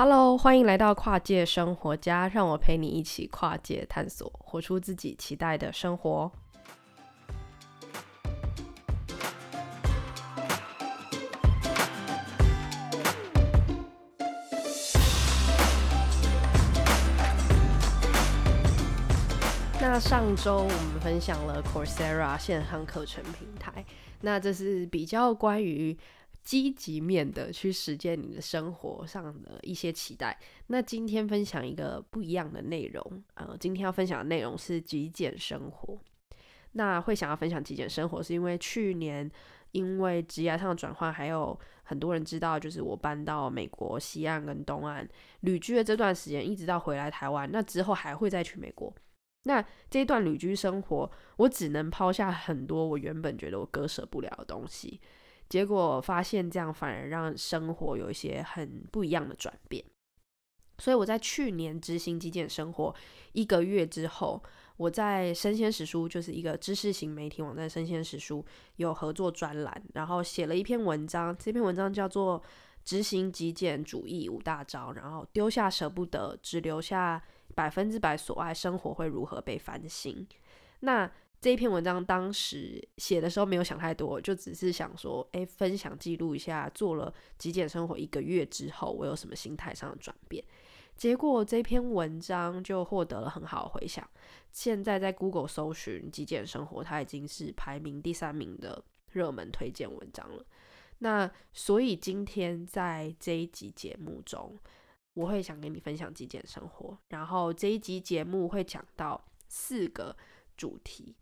Hello，欢迎来到跨界生活家，让我陪你一起跨界探索，活出自己期待的生活。那上周我们分享了 Coursera 线上课程平台，那这是比较关于。积极面的去实践你的生活上的一些期待。那今天分享一个不一样的内容，呃，今天要分享的内容是极简生活。那会想要分享极简生活，是因为去年因为职业上的转换，还有很多人知道，就是我搬到美国西岸跟东岸旅居的这段时间，一直到回来台湾，那之后还会再去美国。那这一段旅居生活，我只能抛下很多我原本觉得我割舍不了的东西。结果发现这样反而让生活有一些很不一样的转变，所以我在去年执行极简生活一个月之后，我在生鲜时书就是一个知识型媒体网站生鲜时书有合作专栏，然后写了一篇文章，这篇文章叫做《执行极简主义五大招》，然后丢下舍不得，只留下百分之百所爱，生活会如何被翻新？那这一篇文章当时写的时候没有想太多，就只是想说，诶，分享记录一下做了极简生活一个月之后，我有什么心态上的转变。结果这篇文章就获得了很好的回响，现在在 Google 搜寻极简生活，它已经是排名第三名的热门推荐文章了。那所以今天在这一集节目中，我会想跟你分享极简生活，然后这一集节目会讲到四个主题。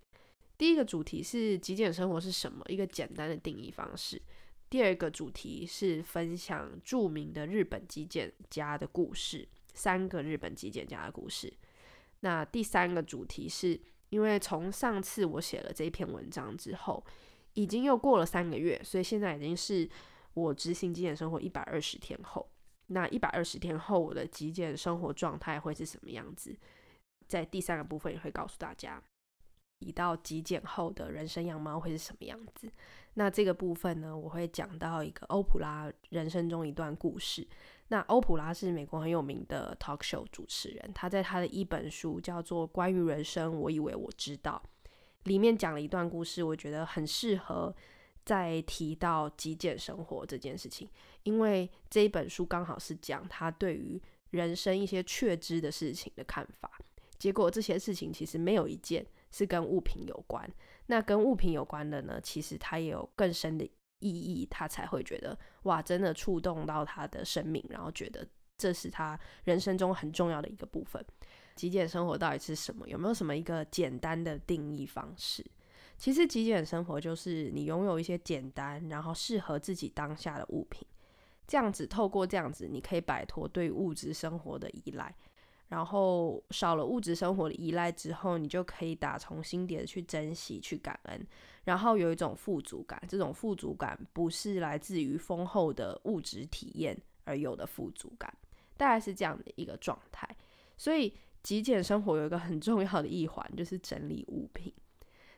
第一个主题是极简生活是什么？一个简单的定义方式。第二个主题是分享著名的日本极简家的故事，三个日本极简家的故事。那第三个主题是因为从上次我写了这篇文章之后，已经又过了三个月，所以现在已经是我执行极简生活一百二十天后。那一百二十天后，我的极简生活状态会是什么样子？在第三个部分也会告诉大家。提到极简后的人生样貌会是什么样子？那这个部分呢，我会讲到一个欧普拉人生中一段故事。那欧普拉是美国很有名的 talk show 主持人，他在他的一本书叫做《关于人生，我以为我知道》里面讲了一段故事，我觉得很适合在提到极简生活这件事情，因为这一本书刚好是讲他对于人生一些确知的事情的看法。结果这些事情其实没有一件。是跟物品有关，那跟物品有关的呢，其实它也有更深的意义，他才会觉得哇，真的触动到他的生命，然后觉得这是他人生中很重要的一个部分。极简生活到底是什么？有没有什么一个简单的定义方式？其实极简生活就是你拥有一些简单，然后适合自己当下的物品，这样子透过这样子，你可以摆脱对物质生活的依赖。然后少了物质生活的依赖之后，你就可以打从心底的去珍惜、去感恩，然后有一种富足感。这种富足感不是来自于丰厚的物质体验而有的富足感，大概是这样的一个状态。所以极简生活有一个很重要的一环，就是整理物品。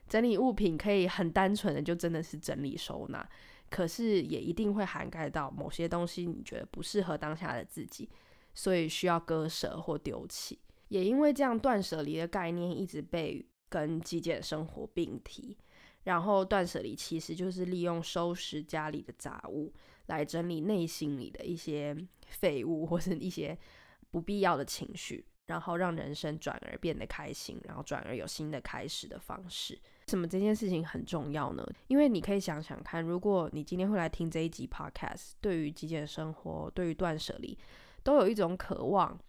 整理物品可以很单纯的就真的是整理收纳，可是也一定会涵盖到某些东西，你觉得不适合当下的自己。所以需要割舍或丢弃，也因为这样，断舍离的概念一直被跟极简生活并提。然后，断舍离其实就是利用收拾家里的杂物，来整理内心里的一些废物或是一些不必要的情绪，然后让人生转而变得开心，然后转而有新的开始的方式。什么这件事情很重要呢？因为你可以想想看，如果你今天会来听这一集 Podcast，对于极简生活，对于断舍离。都有一种渴望，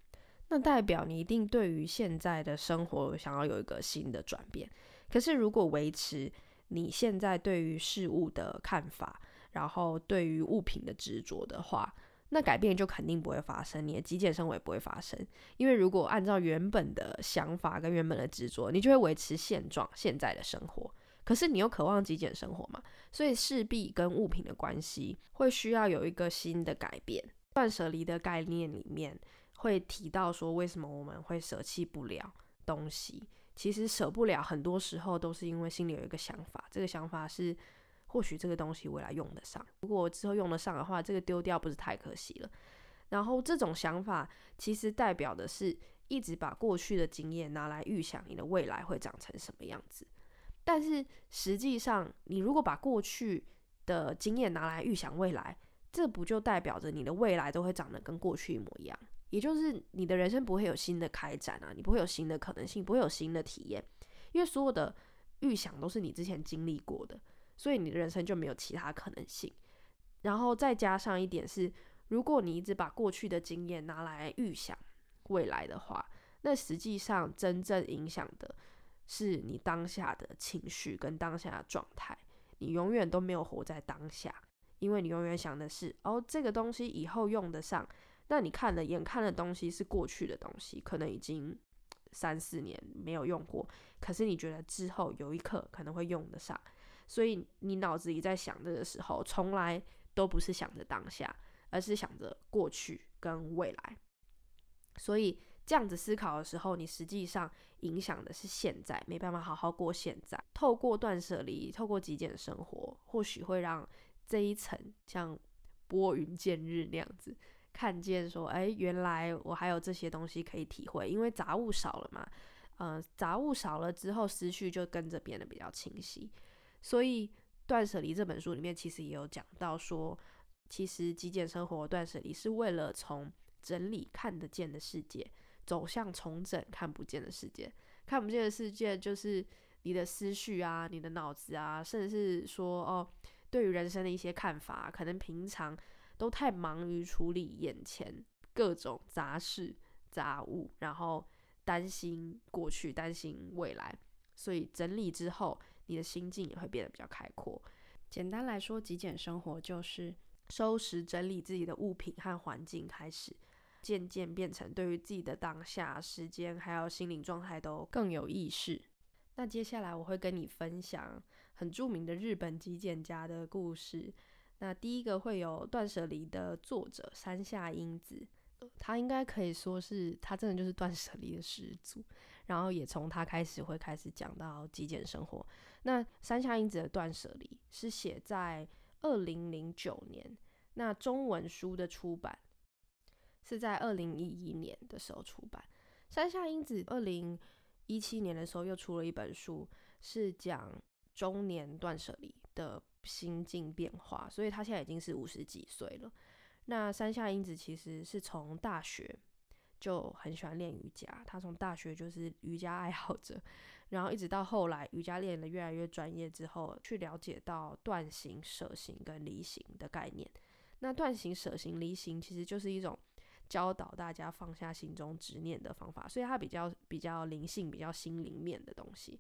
那代表你一定对于现在的生活想要有一个新的转变。可是如果维持你现在对于事物的看法，然后对于物品的执着的话，那改变就肯定不会发生，你的极简生活也不会发生。因为如果按照原本的想法跟原本的执着，你就会维持现状，现在的生活。可是你又渴望极简生活嘛，所以势必跟物品的关系会需要有一个新的改变。断舍离的概念里面会提到说，为什么我们会舍弃不了东西？其实舍不了，很多时候都是因为心里有一个想法，这个想法是或许这个东西未来用得上，如果之后用得上的话，这个丢掉不是太可惜了？然后这种想法其实代表的是一直把过去的经验拿来预想你的未来会长成什么样子。但是实际上，你如果把过去的经验拿来预想未来，这不就代表着你的未来都会长得跟过去一模一样？也就是你的人生不会有新的开展啊，你不会有新的可能性，不会有新的体验，因为所有的预想都是你之前经历过的，所以你的人生就没有其他可能性。然后再加上一点是，如果你一直把过去的经验拿来预想未来的话，那实际上真正影响的是你当下的情绪跟当下的状态，你永远都没有活在当下。因为你永远想的是，哦，这个东西以后用得上，那你看了眼看的东西是过去的东西，可能已经三四年没有用过，可是你觉得之后有一刻可能会用得上，所以你脑子里在想的时候，从来都不是想着当下，而是想着过去跟未来。所以这样子思考的时候，你实际上影响的是现在，没办法好好过现在。透过断舍离，透过极简生活，或许会让这一层像拨云见日那样子，看见说，哎，原来我还有这些东西可以体会，因为杂物少了嘛，嗯、杂物少了之后，思绪就跟着变得比较清晰。所以《断舍离》这本书里面其实也有讲到说，其实极简生活断舍离是为了从整理看得见的世界，走向重整看不见的世界。看不见的世界就是你的思绪啊，你的脑子啊，甚至是说哦。对于人生的一些看法，可能平常都太忙于处理眼前各种杂事杂物，然后担心过去，担心未来，所以整理之后，你的心境也会变得比较开阔。简单来说，极简生活就是收拾整理自己的物品和环境，开始渐渐变成对于自己的当下、时间还有心灵状态都更有意识。那接下来我会跟你分享很著名的日本极简家的故事。那第一个会有断舍离的作者山下英子，他应该可以说是他真的就是断舍离的始祖。然后也从他开始会开始讲到极简生活。那山下英子的断舍离是写在二零零九年，那中文书的出版是在二零一一年的时候出版。山下英子二零一七年的时候，又出了一本书，是讲中年断舍离的心境变化。所以他现在已经是五十几岁了。那山下英子其实是从大学就很喜欢练瑜伽，他从大学就是瑜伽爱好者，然后一直到后来瑜伽练得越来越专业之后，去了解到断行、舍行跟离行的概念。那断行、舍行、离行其实就是一种。教导大家放下心中执念的方法，所以他比较比较灵性、比较心灵面的东西。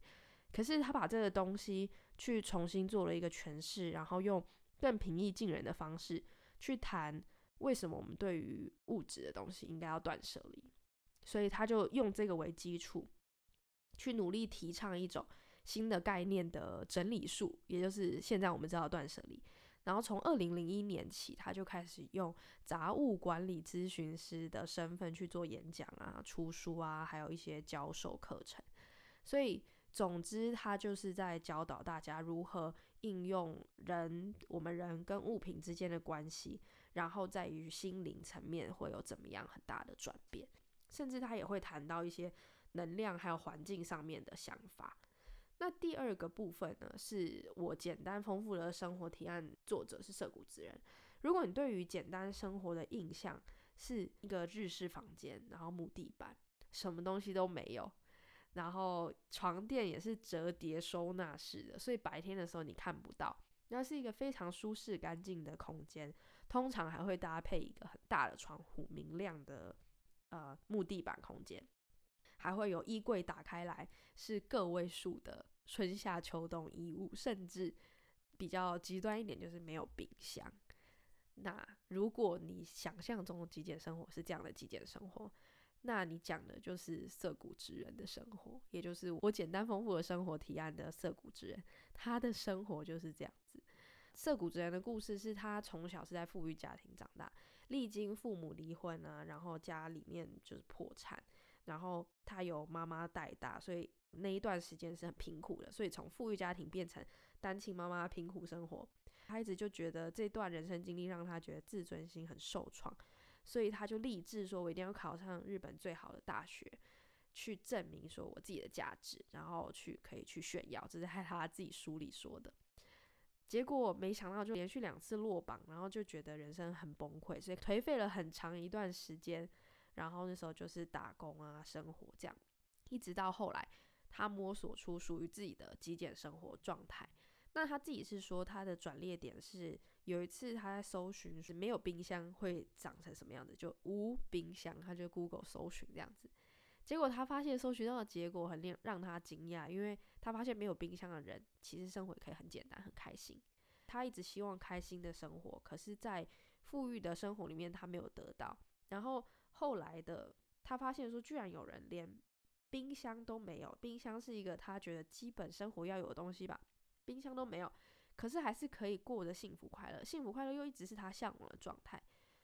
可是他把这个东西去重新做了一个诠释，然后用更平易近人的方式去谈为什么我们对于物质的东西应该要断舍离。所以他就用这个为基础，去努力提倡一种新的概念的整理术，也就是现在我们知道断舍离。然后从二零零一年起，他就开始用杂物管理咨询师的身份去做演讲啊、出书啊，还有一些教授课程。所以，总之，他就是在教导大家如何应用人、我们人跟物品之间的关系，然后在于心灵层面会有怎么样很大的转变。甚至他也会谈到一些能量还有环境上面的想法。那第二个部分呢，是我简单丰富的生活提案，作者是涩谷之人。如果你对于简单生活的印象是一个日式房间，然后木地板，什么东西都没有，然后床垫也是折叠收纳式的，所以白天的时候你看不到，那是一个非常舒适干净的空间，通常还会搭配一个很大的窗户，明亮的呃木地板空间。还会有衣柜打开来是个位数的春夏秋冬衣物，甚至比较极端一点就是没有冰箱。那如果你想象中的极简生活是这样的极简生活，那你讲的就是涩谷之人的生活，也就是我简单丰富的生活提案的涩谷之人，他的生活就是这样子。涩谷之人的故事是他从小是在富裕家庭长大，历经父母离婚啊，然后家里面就是破产。然后他由妈妈带大，所以那一段时间是很贫苦的。所以从富裕家庭变成单亲妈妈，贫苦生活，他一直就觉得这段人生经历让他觉得自尊心很受创，所以他就立志说，我一定要考上日本最好的大学，去证明说我自己的价值，然后去可以去炫耀。这是在他自己书里说的。结果没想到就连续两次落榜，然后就觉得人生很崩溃，所以颓废了很长一段时间。然后那时候就是打工啊，生活这样，一直到后来他摸索出属于自己的极简生活状态。那他自己是说，他的转捩点是有一次他在搜寻是没有冰箱会长成什么样子，就无冰箱，他就 Google 搜寻这样子，结果他发现搜寻到的结果很令让他惊讶，因为他发现没有冰箱的人其实生活可以很简单很开心。他一直希望开心的生活，可是，在富裕的生活里面他没有得到。然后后来的他发现说，居然有人连冰箱都没有，冰箱是一个他觉得基本生活要有的东西吧。冰箱都没有，可是还是可以过得幸福快乐，幸福快乐又一直是他向往的状态，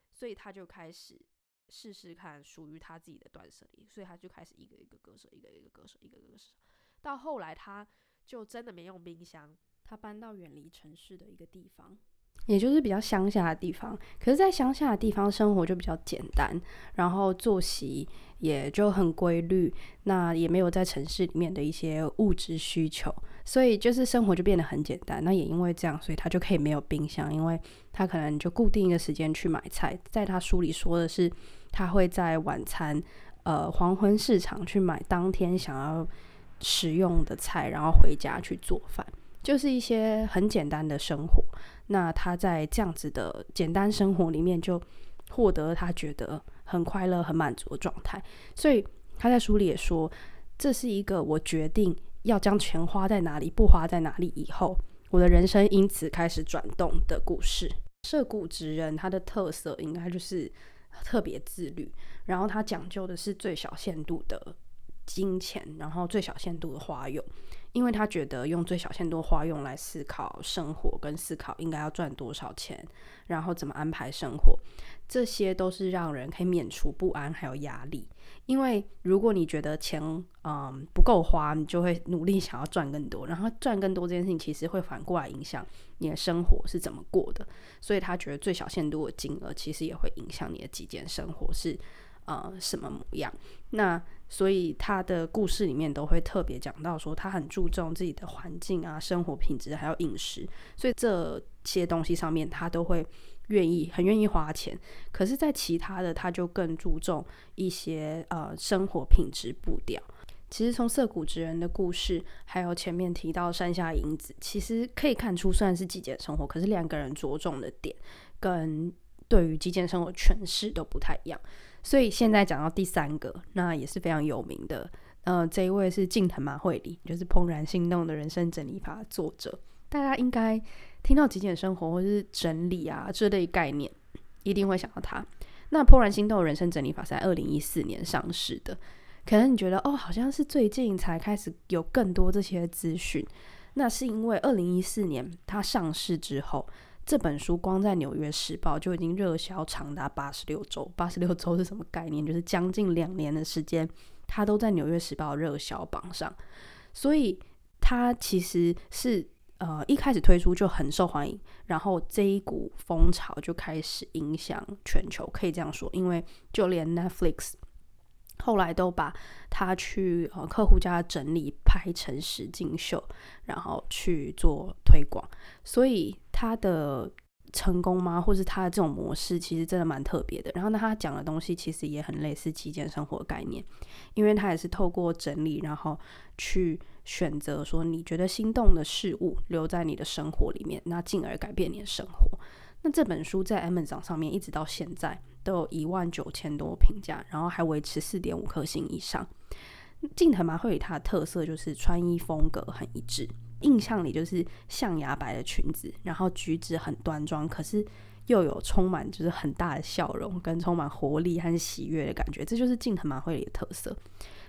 所以他就开始试试看属于他自己的断舍离，所以他就开始一个一个割舍，一个一个割舍，一个一个割舍，到后来他就真的没用冰箱，他搬到远离城市的一个地方。也就是比较乡下的地方，可是，在乡下的地方生活就比较简单，然后作息也就很规律，那也没有在城市里面的一些物质需求，所以就是生活就变得很简单。那也因为这样，所以他就可以没有冰箱，因为他可能就固定一个时间去买菜。在他书里说的是，他会在晚餐，呃，黄昏市场去买当天想要食用的菜，然后回家去做饭。就是一些很简单的生活，那他在这样子的简单生活里面，就获得他觉得很快乐、很满足的状态。所以他在书里也说，这是一个我决定要将钱花在哪里，不花在哪里以后，我的人生因此开始转动的故事。涩谷之人他的特色应该就是特别自律，然后他讲究的是最小限度的金钱，然后最小限度的花用。因为他觉得用最小限度花用来思考生活，跟思考应该要赚多少钱，然后怎么安排生活，这些都是让人可以免除不安还有压力。因为如果你觉得钱嗯不够花，你就会努力想要赚更多，然后赚更多这件事情其实会反过来影响你的生活是怎么过的。所以他觉得最小限度的金额其实也会影响你的极简生活是呃什么模样。那所以他的故事里面都会特别讲到说，他很注重自己的环境啊、生活品质还有饮食，所以这些东西上面他都会愿意很愿意花钱。可是，在其他的他就更注重一些呃生活品质步调。其实从涩谷直人的故事，还有前面提到山下英子，其实可以看出虽然是极简生活，可是两个人着重的点跟对于极简生活诠释都不太一样。所以现在讲到第三个，那也是非常有名的。呃，这一位是近藤麻惠里，就是《怦然心动的人生整理法》作者。大家应该听到极简生活或是整理啊这类概念，一定会想到他。那《怦然心动的人生整理法》是在二零一四年上市的，可能你觉得哦，好像是最近才开始有更多这些资讯。那是因为二零一四年它上市之后。这本书光在《纽约时报》就已经热销长达八十六周。八十六周是什么概念？就是将近两年的时间，它都在《纽约时报》热销榜上。所以它其实是呃一开始推出就很受欢迎，然后这一股风潮就开始影响全球，可以这样说。因为就连 Netflix 后来都把他去呃客户家整理拍成实景秀，然后去做推广，所以。他的成功吗？或是他的这种模式，其实真的蛮特别的。然后呢，他讲的东西其实也很类似极简生活概念，因为他也是透过整理，然后去选择说你觉得心动的事物留在你的生活里面，那进而改变你的生活。那这本书在 Amazon 上面一直到现在都有一万九千多评价，然后还维持四点五颗星以上。近藤麻惠里他的特色就是穿衣风格很一致。印象里就是象牙白的裙子，然后举止很端庄，可是又有充满就是很大的笑容，跟充满活力和喜悦的感觉，这就是近藤麻惠里的特色。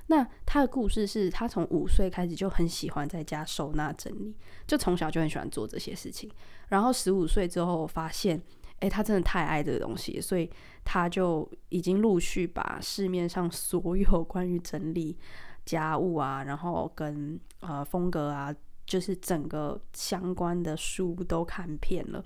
那他的故事是他从五岁开始就很喜欢在家收纳整理，就从小就很喜欢做这些事情。然后十五岁之后发现，诶，他真的太爱这个东西，所以他就已经陆续把市面上所有 关于整理家务啊，然后跟呃风格啊。就是整个相关的书都看遍了，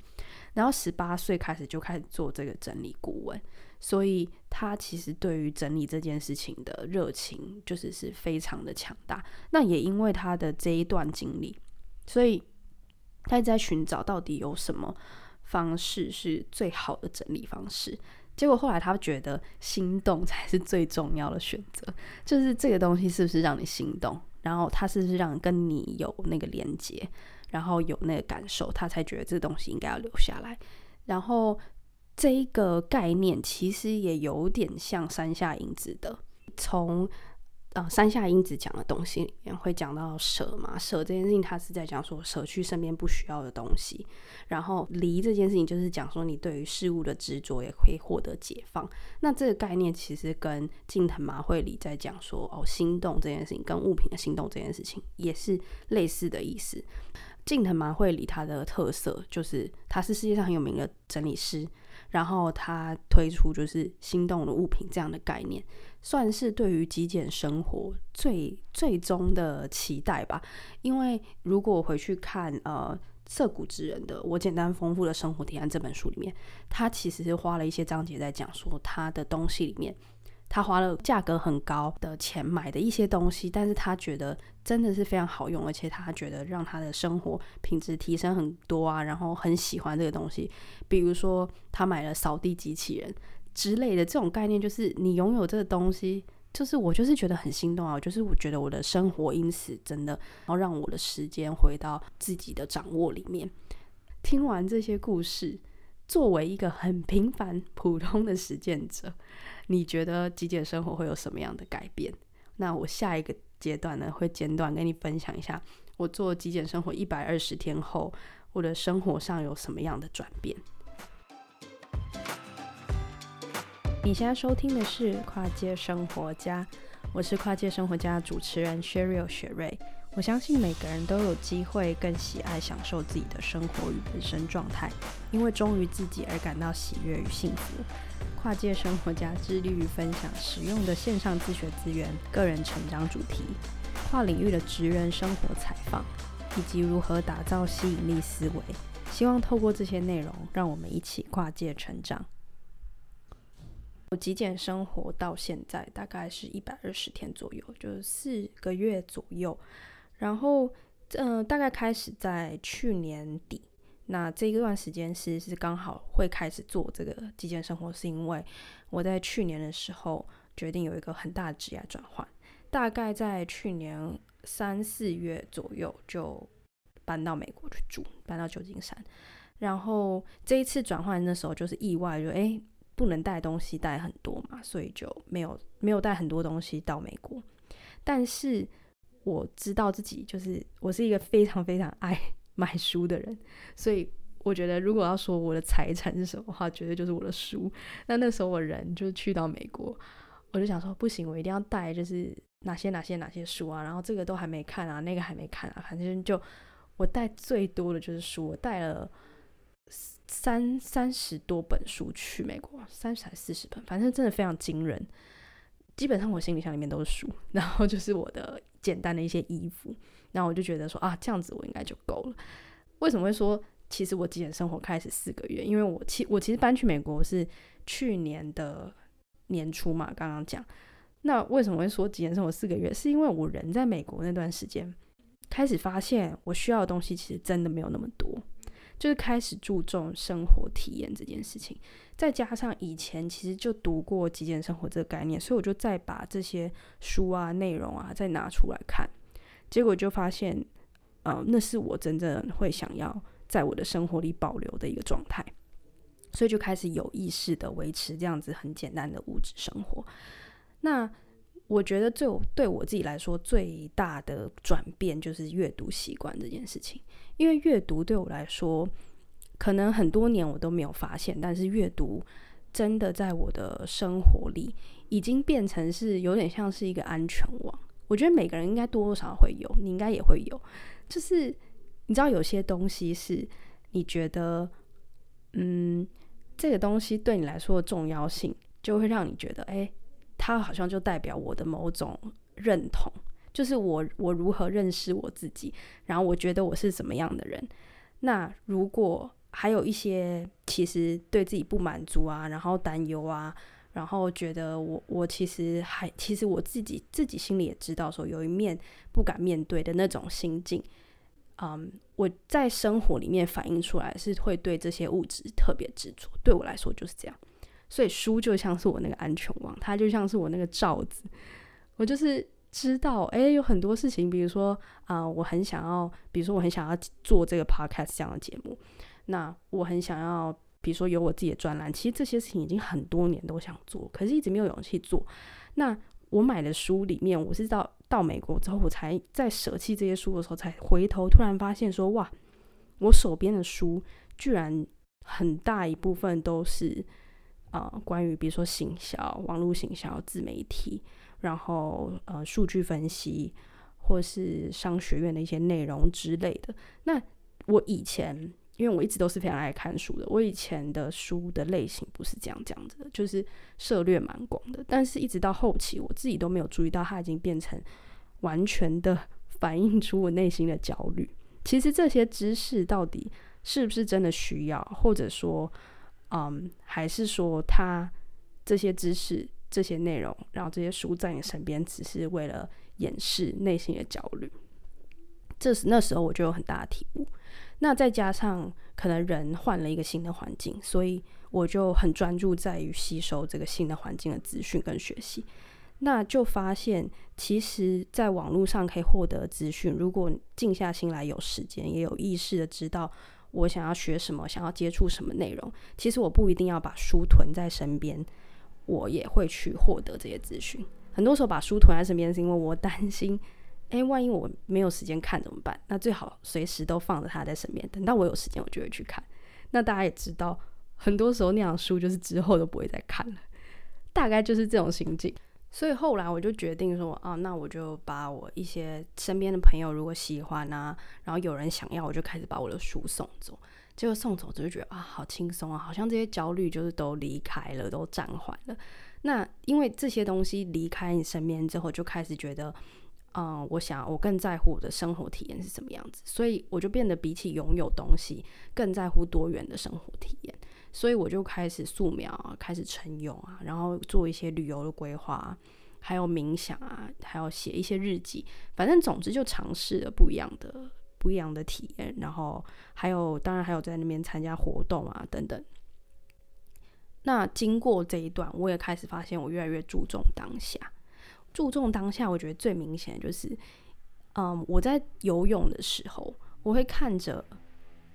然后十八岁开始就开始做这个整理顾问，所以他其实对于整理这件事情的热情就是是非常的强大。那也因为他的这一段经历，所以他一直在寻找到底有什么方式是最好的整理方式。结果后来他觉得心动才是最重要的选择，就是这个东西是不是让你心动，然后他是不是让跟你有那个连接，然后有那个感受，他才觉得这个东西应该要留下来。然后这一个概念其实也有点像山下英子的，从。呃，山下英子讲的东西里面会讲到舍嘛，舍这件事情，他是在讲说舍去身边不需要的东西，然后离这件事情就是讲说你对于事物的执着也可以获得解放。那这个概念其实跟近藤麻惠里在讲说哦，心动这件事情跟物品的心动这件事情也是类似的意思。近藤麻惠里他的特色就是他是世界上很有名的整理师。然后他推出就是心动的物品这样的概念，算是对于极简生活最最终的期待吧。因为如果回去看呃涩谷之人的《我简单丰富的生活提案》这本书里面，他其实是花了一些章节在讲说他的东西里面。他花了价格很高的钱买的一些东西，但是他觉得真的是非常好用，而且他觉得让他的生活品质提升很多啊，然后很喜欢这个东西。比如说他买了扫地机器人之类的这种概念，就是你拥有这个东西，就是我就是觉得很心动啊，就是我觉得我的生活因此真的，然后让我的时间回到自己的掌握里面。听完这些故事，作为一个很平凡普通的实践者。你觉得极简生活会有什么样的改变？那我下一个阶段呢，会简短跟你分享一下我做极简生活一百二十天后，我的生活上有什么样的转变。你现在收听的是跨界生活家，我是跨界生活家主持人 Sheryl 雪瑞。我相信每个人都有机会更喜爱享受自己的生活与人生状态，因为忠于自己而感到喜悦与幸福。跨界生活家致力于分享实用的线上自学资源、个人成长主题、跨领域的职人生活采访，以及如何打造吸引力思维。希望透过这些内容，让我们一起跨界成长。我极简生活到现在大概是一百二十天左右，就是四个月左右。然后，嗯、大概开始在去年底，那这一段时间是是刚好会开始做这个极简生活，是因为我在去年的时候决定有一个很大的职业转换，大概在去年三四月左右就搬到美国去住，搬到旧金山。然后这一次转换的时候就是意外，就诶不能带东西带很多嘛，所以就没有没有带很多东西到美国，但是。我知道自己就是我是一个非常非常爱 买书的人，所以我觉得如果要说我的财产是什么话，绝对就是我的书。那那时候我人就是去到美国，我就想说不行，我一定要带就是哪些哪些哪些书啊，然后这个都还没看啊，那个还没看啊，反正就我带最多的就是书，我带了三三十多本书去美国，三十还四十本，反正真的非常惊人。基本上我行李箱里面都是书，然后就是我的简单的一些衣服，然后我就觉得说啊，这样子我应该就够了。为什么会说其实我极简生活开始四个月？因为我其我其实搬去美国是去年的年初嘛，刚刚讲。那为什么会说极简生活四个月？是因为我人在美国那段时间，开始发现我需要的东西其实真的没有那么多。就是开始注重生活体验这件事情，再加上以前其实就读过极简生活这个概念，所以我就再把这些书啊、内容啊再拿出来看，结果就发现，呃，那是我真正会想要在我的生活里保留的一个状态，所以就开始有意识的维持这样子很简单的物质生活。那我觉得最对我自己来说最大的转变就是阅读习惯这件事情。因为阅读对我来说，可能很多年我都没有发现，但是阅读真的在我的生活里已经变成是有点像是一个安全网。我觉得每个人应该多多少少会有，你应该也会有。就是你知道有些东西是你觉得，嗯，这个东西对你来说的重要性，就会让你觉得，哎，它好像就代表我的某种认同。就是我，我如何认识我自己，然后我觉得我是怎么样的人。那如果还有一些其实对自己不满足啊，然后担忧啊，然后觉得我我其实还其实我自己自己心里也知道说有一面不敢面对的那种心境，嗯，我在生活里面反映出来是会对这些物质特别执着，对我来说就是这样，所以书就像是我那个安全网，它就像是我那个罩子，我就是。知道，哎，有很多事情，比如说啊、我很想要，比如说我很想要做这个 podcast 这样的节目，那我很想要，比如说有我自己的专栏，其实这些事情已经很多年都想做，可是一直没有勇气做。那我买的书里面，我是到到美国之后，我才在舍弃这些书的时候，才回头突然发现说，哇，我手边的书居然很大一部分都是、呃，关于比如说行销、网络行销、自媒体。然后，呃，数据分析，或是商学院的一些内容之类的。那我以前，因为我一直都是非常爱看书的，我以前的书的类型不是这样这样子的，就是涉猎蛮广的。但是，一直到后期，我自己都没有注意到，它已经变成完全的 反映出我内心的焦虑。其实，这些知识到底是不是真的需要，或者说，嗯，还是说他这些知识？这些内容，然后这些书在你身边，只是为了掩饰内心的焦虑。这时那时候我就有很大的体悟。那再加上可能人换了一个新的环境，所以我就很专注在于吸收这个新的环境的资讯跟学习。那就发现，其实在网络上可以获得资讯，如果静下心来，有时间，也有意识的知道我想要学什么，想要接触什么内容，其实我不一定要把书囤在身边。我也会去获得这些资讯。很多时候把书囤在身边，是因为我担心，诶，万一我没有时间看怎么办？那最好随时都放着它在身边，等到我有时间，我就会去看。那大家也知道，很多时候那样书就是之后都不会再看了，大概就是这种心境。所以后来我就决定说，啊，那我就把我一些身边的朋友如果喜欢啊，然后有人想要，我就开始把我的书送走。结果送走，就觉得啊，好轻松啊，好像这些焦虑就是都离开了，都暂缓了。那因为这些东西离开你身边之后，就开始觉得，嗯，我想我更在乎我的生活体验是什么样子，所以我就变得比起拥有东西，更在乎多元的生活体验。所以我就开始素描，开始晨泳啊，然后做一些旅游的规划，还有冥想啊，还有写一些日记，反正总之就尝试了不一样的。不一样的体验，然后还有，当然还有在那边参加活动啊等等。那经过这一段，我也开始发现，我越来越注重当下。注重当下，我觉得最明显的就是，嗯，我在游泳的时候，我会看着，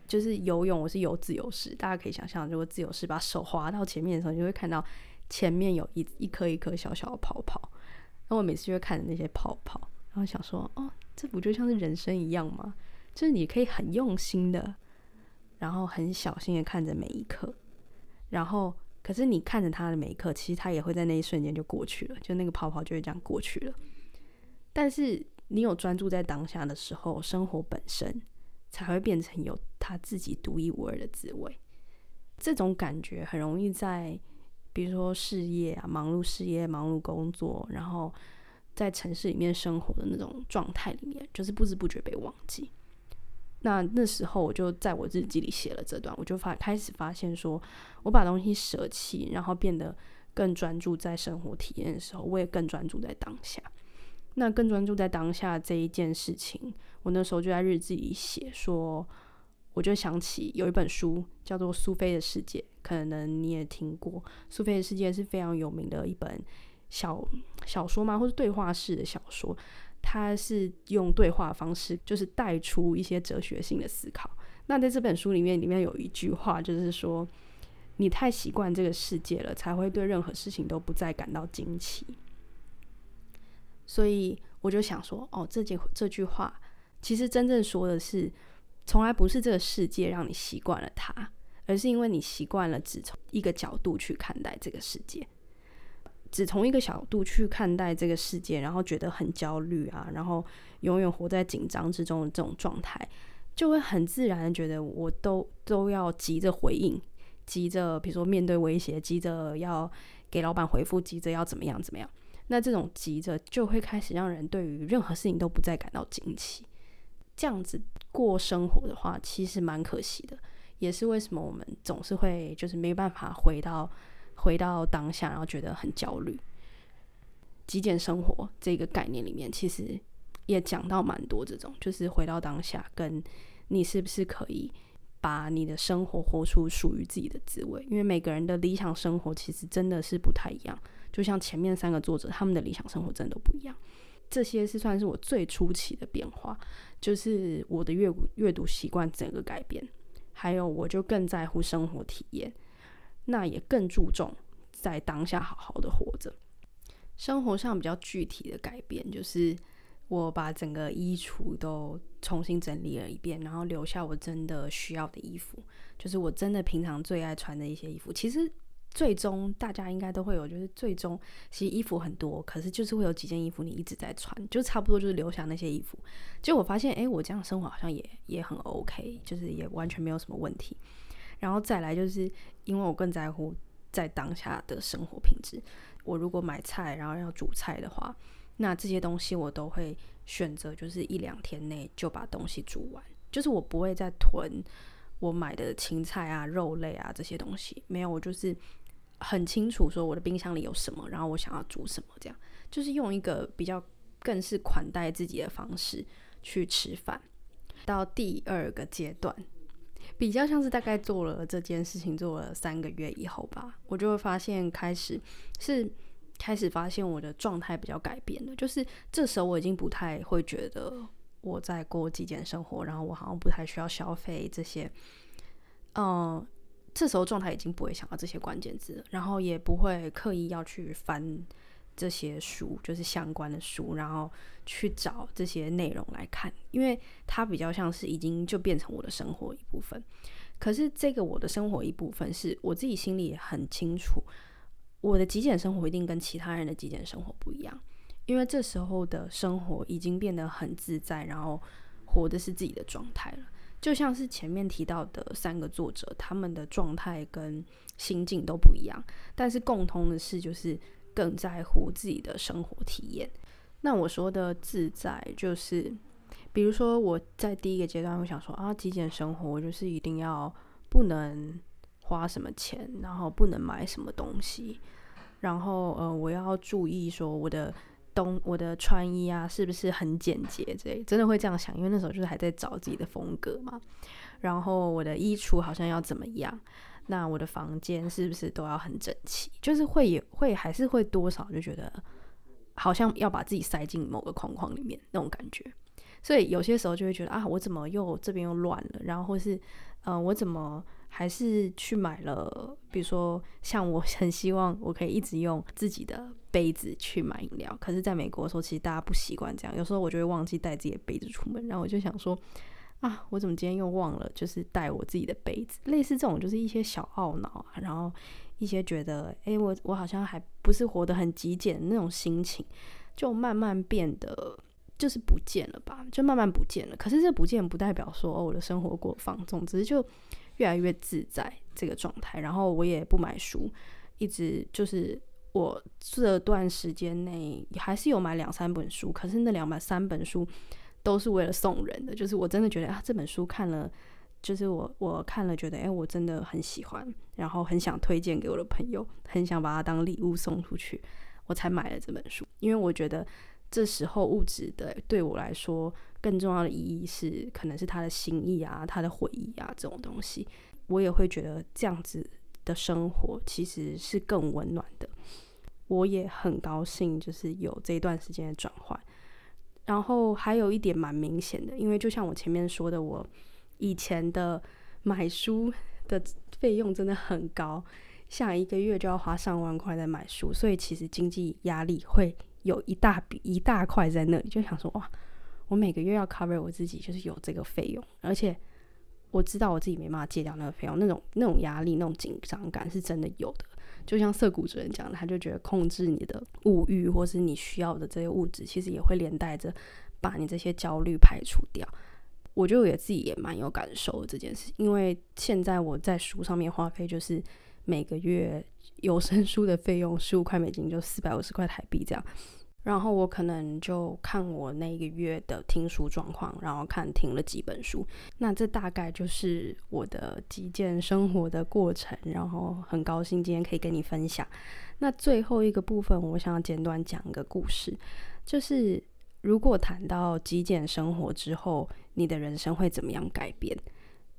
就是游泳，我是游自由式，大家可以想象，如果自由式把手滑到前面的时候，你就会看到前面有一一颗一颗小小的泡泡。那我每次就会看着那些泡泡，然后想说，哦，这不就像是人生一样吗？就是你可以很用心的，然后很小心的看着每一刻，然后可是你看着它的每一刻，其实它也会在那一瞬间就过去了，就那个泡泡就会这样过去了。但是你有专注在当下的时候，生活本身才会变成有他自己独一无二的滋味。这种感觉很容易在，比如说事业啊，忙碌事业、忙碌工作，然后在城市里面生活的那种状态里面，就是不知不觉被忘记。那那时候我就在我日记里写了这段，我就发开始发现说，我把东西舍弃，然后变得更专注在生活体验的时候，我也更专注在当下。那更专注在当下这一件事情，我那时候就在日记里写说，我就想起有一本书叫做《苏菲的世界》，可能你也听过，《苏菲的世界》是非常有名的一本小小说嘛，或是对话式的小说。它是用对话方式，就是带出一些哲学性的思考。那在这本书里面，里面有一句话，就是说：“你太习惯这个世界了，才会对任何事情都不再感到惊奇。”所以我就想说，哦，这句这句话其实真正说的是，从来不是这个世界让你习惯了它，而是因为你习惯了只从一个角度去看待这个世界。只从一个角度去看待这个世界，然后觉得很焦虑啊，然后永远活在紧张之中的这种状态，就会很自然的觉得我都都要急着回应，急着比如说面对威胁，急着要给老板回复，急着要怎么样怎么样。那这种急着就会开始让人对于任何事情都不再感到惊奇。这样子过生活的话，其实蛮可惜的，也是为什么我们总是会就是没办法回到回到当下，然后觉得很焦虑。极简生活这个概念里面，其实也讲到蛮多这种，就是回到当下，跟你是不是可以把你的生活活出属于自己的滋味。因为每个人的理想生活其实真的是不太一样，就像前面三个作者，他们的理想生活真的都不一样。这些是算是我最初期的变化，就是我的阅阅读习惯整个改变，还有我就更在乎生活体验，那也更注重在当下好好的活着。生活上比较具体的改变，就是我把整个衣橱都重新整理了一遍，然后留下我真的需要的衣服，就是我真的平常最爱穿的一些衣服。其实最终大家应该都会有，就是最终其实衣服很多，可是就是会有几件衣服你一直在穿，就差不多就是留下那些衣服。结果我发现，哎，我这样生活好像也也很 OK，就是也完全没有什么问题。然后再来就是因为我更在乎在当下的生活品质。我如果买菜，然后要煮菜的话，那这些东西我都会选择，就是一两天内就把东西煮完。就是我不会再囤我买的青菜啊、肉类啊这些东西，没有，我就是很清楚说我的冰箱里有什么，然后我想要煮什么，这样就是用一个比较更是款待自己的方式去吃饭。到第二个阶段，比较像是大概做了这件事情做了三个月以后吧，我就会发现开始是开始发现我的状态比较改变了，就是这时候我已经不太会觉得我在过极简生活，然后我好像不太需要消费这些，嗯，这时候状态已经不会想到这些关键字，然后也不会刻意要去翻。这些书就是相关的书，然后去找这些内容来看，因为它比较像是已经就变成我的生活一部分。可是这个我的生活一部分，是我自己心里很清楚，我的极简生活一定跟其他人的极简生活不一样，因为这时候的生活已经变得很自在，然后活的是自己的状态了。就像是前面提到的三个作者，他们的状态跟心境都不一样，但是共通的是就是。更在乎自己的生活体验。那我说的自在，就是比如说我在第一个阶段我想说啊，极简生活就是一定要不能花什么钱，然后不能买什么东西，然后呃，我要注意说我的东我的穿衣啊是不是很简洁这类，真的会这样想，因为那时候就是还在找自己的风格嘛。然后我的衣橱好像要怎么样？那我的房间是不是都要很整齐？就是会也会还是会多少就觉得好像要把自己塞进某个框框里面那种感觉。所以有些时候就会觉得啊，我怎么又这边又乱了？然后或是、呃，我怎么还是去买了？比如说像我很希望我可以一直用自己的杯子去买饮料，可是在美国的时候其实大家不习惯这样，有时候我就会忘记带自己的杯子出门，然后我就想说。啊，我怎么今天又忘了？就是带我自己的杯子，类似这种，就是一些小懊恼啊，然后一些觉得，哎、欸，我我好像还不是活得很极简的那种心情，就慢慢变得就是不见了吧，就慢慢不见了。可是这不见不代表说，哦，我的生活过放纵，只是就越来越自在这个状态。然后我也不买书，一直就是我这段时间内还是有买两三本书，可是那两本三本书。都是为了送人的，就是我真的觉得啊，这本书看了，就是我我看了觉得，哎，我真的很喜欢，然后很想推荐给我的朋友，很想把它当礼物送出去，我才买了这本书。因为我觉得这时候物质的对我来说更重要的意义是，可能是他的心意啊，他的回忆啊这种东西，我也会觉得这样子的生活其实是更温暖的。我也很高兴，就是有这一段时间的转换。然后还有一点蛮明显的，因为就像我前面说的，我以前的买书的费用真的很高，像一个月就要花上万块在买书，所以其实经济压力会有一大笔一大块在那里，就想说哇，我每个月要 cover 我自己，就是有这个费用，而且我知道我自己没办法戒掉那个费用，那种那种压力、那种紧张感是真的有的。就像涩谷主人讲的，他就觉得控制你的物欲，或是你需要的这些物质，其实也会连带着把你这些焦虑排除掉。我觉得我也自己也蛮有感受这件事，因为现在我在书上面花费就是每个月有声书的费用 十五块美金，就四百五十块台币这样。然后我可能就看我那一个月的听书状况，然后看听了几本书。那这大概就是我的极简生活的过程。然后很高兴今天可以跟你分享。那最后一个部分，我想要简短讲一个故事，就是如果谈到极简生活之后，你的人生会怎么样改变？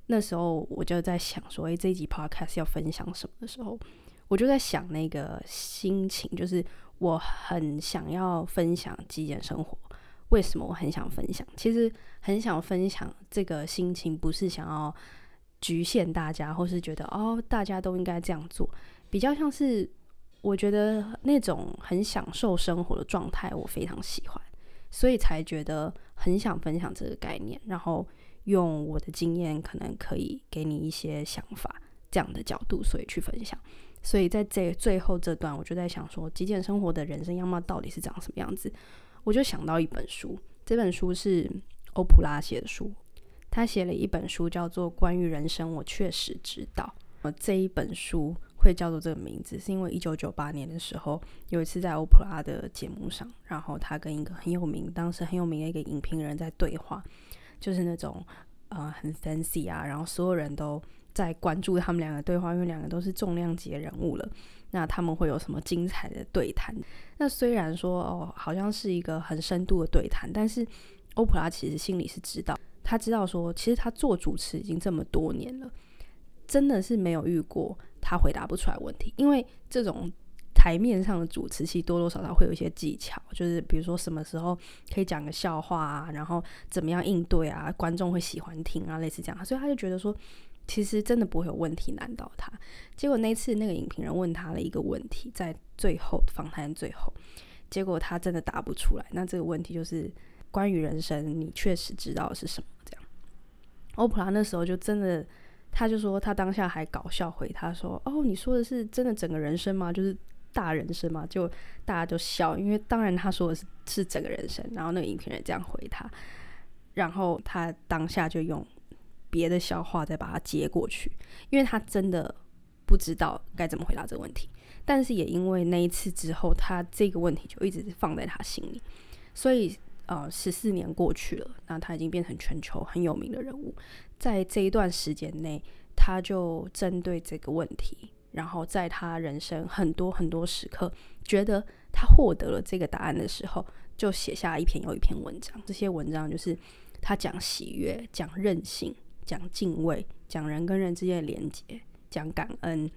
那时候我就在想说，诶，这一集 podcast 要分享什么的时候，我就在想那个心情，就是。我很想要分享极简生活，为什么我很想分享？其实很想分享这个心情，不是想要局限大家，或是觉得哦，大家都应该这样做，比较像是我觉得那种很享受生活的状态，我非常喜欢，所以才觉得很想分享这个概念，然后用我的经验，可能可以给你一些想法，这样的角度，所以去分享。所以在这最后这段，我就在想说，极简生活的人生样貌到底是长什么样子？我就想到一本书，这本书是欧普拉写的书，他写了一本书叫做《关于人生》，我确实知道。我这一本书会叫做这个名字，是因为一九九八年的时候，有一次在欧普拉的节目上，然后他跟一个很有名，当时很有名的一个影评人在对话，就是那种呃很 fancy 啊，然后所有人都。在关注他们两个对话，因为两个都是重量级的人物了。那他们会有什么精彩的对谈？那虽然说哦，好像是一个很深度的对谈，但是欧普拉其实心里是知道，他知道说，其实他做主持已经这么多年了，真的是没有遇过他回答不出来问题。因为这种台面上的主持，其实多多少少会有一些技巧，就是比如说什么时候可以讲个笑话啊，然后怎么样应对啊，观众会喜欢听啊，类似这样。所以他就觉得说。其实真的不会有问题难倒他。结果那次那个影评人问他了一个问题，在最后访谈最后，结果他真的答不出来。那这个问题就是关于人生，你确实知道是什么？这样，欧普拉那时候就真的，他就说他当下还搞笑回他说：“哦，你说的是真的整个人生吗？就是大人生吗？”就大家就笑，因为当然他说的是是整个人生。然后那个影评人这样回他，然后他当下就用。别的笑话再把它接过去，因为他真的不知道该怎么回答这个问题。但是也因为那一次之后，他这个问题就一直放在他心里，所以呃，十四年过去了，那他已经变成全球很有名的人物。在这一段时间内，他就针对这个问题，然后在他人生很多很多时刻，觉得他获得了这个答案的时候，就写下一篇又一篇文章。这些文章就是他讲喜悦，讲韧性。讲敬畏，讲人跟人之间的连接，讲感恩，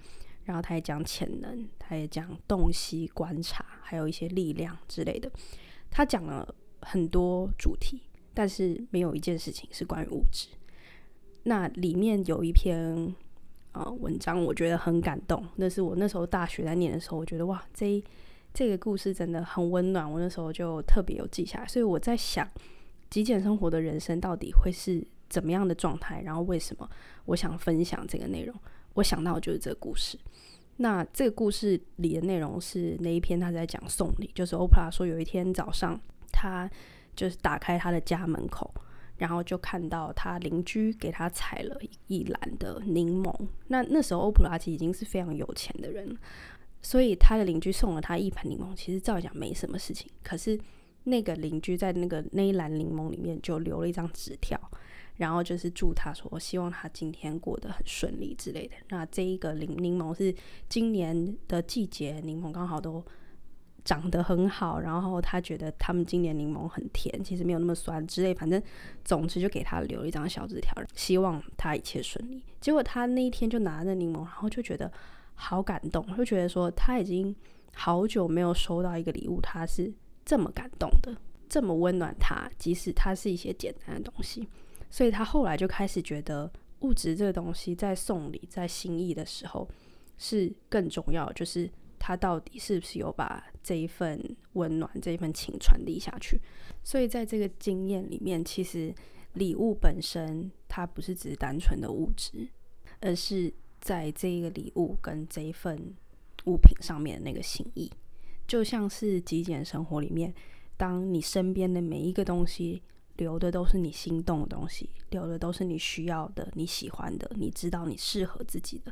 然后他也讲潜能，他也讲洞悉观察，还有一些力量之类的。他讲了很多主题，但是没有一件事情是关于物质。那里面有一篇啊、呃、文章，我觉得很感动。那是我那时候大学在念的时候，我觉得哇，这这个故事真的很温暖。我那时候就特别有记下来。所以我在想，极简生活的人生到底会是怎么样的状态？然后为什么我想分享这个内容？我想到就是这个故事。那这个故事里的内容是那一篇他在讲送礼，就是欧普拉说有一天早上，他就是打开他的家门口，然后就看到他邻居给他采了一篮的柠檬。那那时候欧普拉其实已经是非常有钱的人，所以他的邻居送了他一盆柠檬，其实照讲没什么事情。可是那个邻居在那个那一篮柠檬里面就留了一张纸条。然后就是祝他说，我希望他今天过得很顺利之类的。那这一个柠柠檬是今年的季节，柠檬刚好都长得很好。然后他觉得他们今年柠檬很甜，其实没有那么酸之类。反正总之就给他留了一张小纸条，希望他一切顺利。结果他那一天就拿着柠檬，然后就觉得好感动，就觉得说他已经好久没有收到一个礼物，他是这么感动的，这么温暖他，即使他是一些简单的东西。所以他后来就开始觉得物质这个东西在送礼、在心意的时候是更重要，就是他到底是不是有把这一份温暖、这一份情传递下去。所以在这个经验里面，其实礼物本身它不是只是单纯的物质，而是在这一个礼物跟这一份物品上面的那个心意，就像是极简生活里面，当你身边的每一个东西。留的都是你心动的东西，留的都是你需要的、你喜欢的、你知道你适合自己的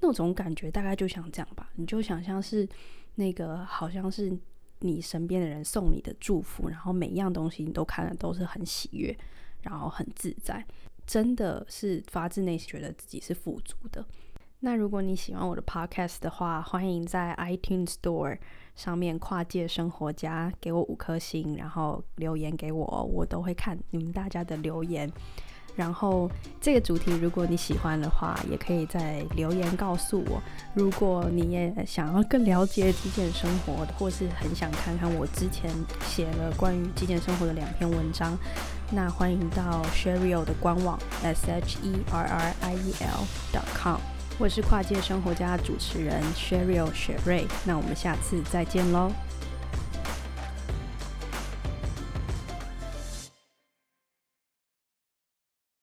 那种感觉，大概就像这样吧。你就想象是那个，好像是你身边的人送你的祝福，然后每一样东西你都看了都是很喜悦，然后很自在，真的是发自内心觉得自己是富足的。那如果你喜欢我的 podcast 的话，欢迎在 iTunes Store 上面跨界生活家给我五颗星，然后留言给我，我都会看你们大家的留言。然后这个主题，如果你喜欢的话，也可以在留言告诉我。如果你也想要更了解极简生活，或是很想看看我之前写了关于极简生活的两篇文章，那欢迎到 Sherriel 的官网 s h e r r i e l dot com。我是跨界生活家主持人 Sheryl 雪瑞，那我们下次再见喽。